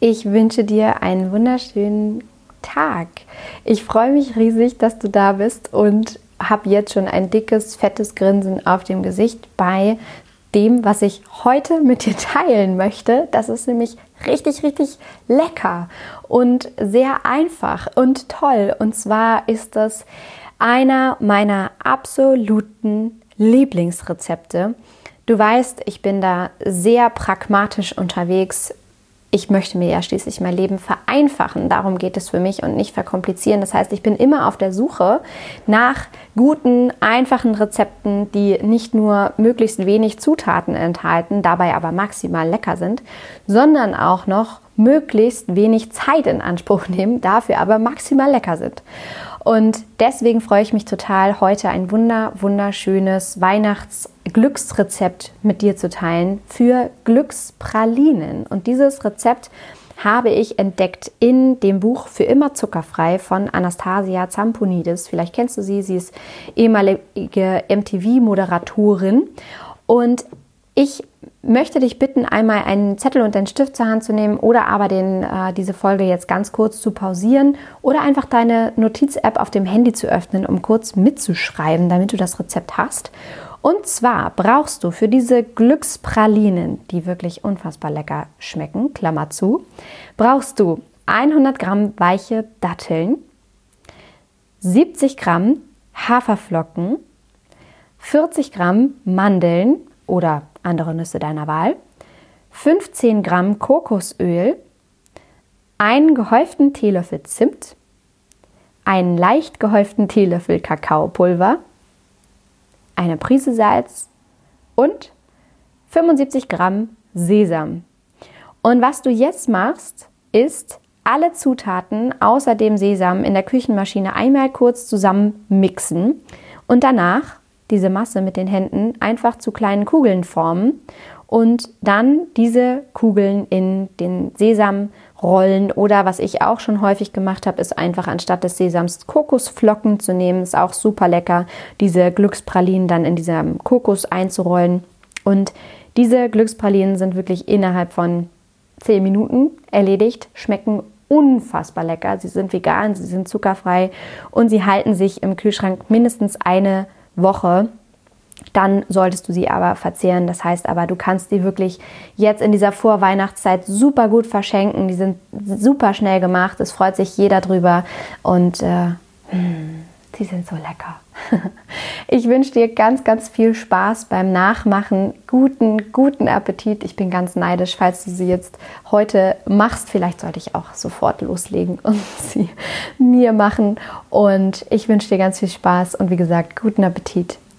Ich wünsche dir einen wunderschönen Tag. Ich freue mich riesig, dass du da bist und habe jetzt schon ein dickes, fettes Grinsen auf dem Gesicht bei dem, was ich heute mit dir teilen möchte. Das ist nämlich richtig, richtig lecker und sehr einfach und toll. Und zwar ist das einer meiner absoluten Lieblingsrezepte. Du weißt, ich bin da sehr pragmatisch unterwegs ich möchte mir ja schließlich mein Leben vereinfachen. Darum geht es für mich und nicht verkomplizieren. Das heißt, ich bin immer auf der Suche nach guten, einfachen Rezepten, die nicht nur möglichst wenig Zutaten enthalten, dabei aber maximal lecker sind, sondern auch noch möglichst wenig Zeit in Anspruch nehmen, dafür aber maximal lecker sind. Und deswegen freue ich mich total, heute ein wunder, wunderschönes Weihnachtsglücksrezept mit dir zu teilen für Glückspralinen. Und dieses Rezept habe ich entdeckt in dem Buch Für immer zuckerfrei von Anastasia Zamponidis. Vielleicht kennst du sie, sie ist ehemalige MTV-Moderatorin. Und ich möchte dich bitten, einmal einen Zettel und einen Stift zur Hand zu nehmen oder aber den, äh, diese Folge jetzt ganz kurz zu pausieren oder einfach deine Notiz-App auf dem Handy zu öffnen, um kurz mitzuschreiben, damit du das Rezept hast. Und zwar brauchst du für diese Glückspralinen, die wirklich unfassbar lecker schmecken, Klammer zu, brauchst du 100 Gramm weiche Datteln, 70 Gramm Haferflocken, 40 Gramm Mandeln oder andere Nüsse deiner Wahl, 15 Gramm Kokosöl, einen gehäuften Teelöffel Zimt, einen leicht gehäuften Teelöffel Kakaopulver, eine Prise Salz und 75 Gramm Sesam. Und was du jetzt machst, ist alle Zutaten außer dem Sesam in der Küchenmaschine einmal kurz zusammen mixen und danach diese Masse mit den Händen einfach zu kleinen Kugeln formen und dann diese Kugeln in den Sesam rollen. Oder was ich auch schon häufig gemacht habe, ist einfach anstatt des Sesams Kokosflocken zu nehmen, ist auch super lecker, diese Glückspralinen dann in diesem Kokos einzurollen. Und diese Glückspralinen sind wirklich innerhalb von 10 Minuten erledigt, schmecken unfassbar lecker. Sie sind vegan, sie sind zuckerfrei und sie halten sich im Kühlschrank mindestens eine Woche, dann solltest du sie aber verzehren. Das heißt aber, du kannst die wirklich jetzt in dieser Vorweihnachtszeit super gut verschenken. Die sind super schnell gemacht. Es freut sich jeder drüber und äh, hm, sie sind so lecker. Ich wünsche dir ganz, ganz viel Spaß beim Nachmachen. Guten, guten Appetit. Ich bin ganz neidisch, falls du sie jetzt heute machst. Vielleicht sollte ich auch sofort loslegen und sie mir machen. Und ich wünsche dir ganz viel Spaß und wie gesagt, guten Appetit.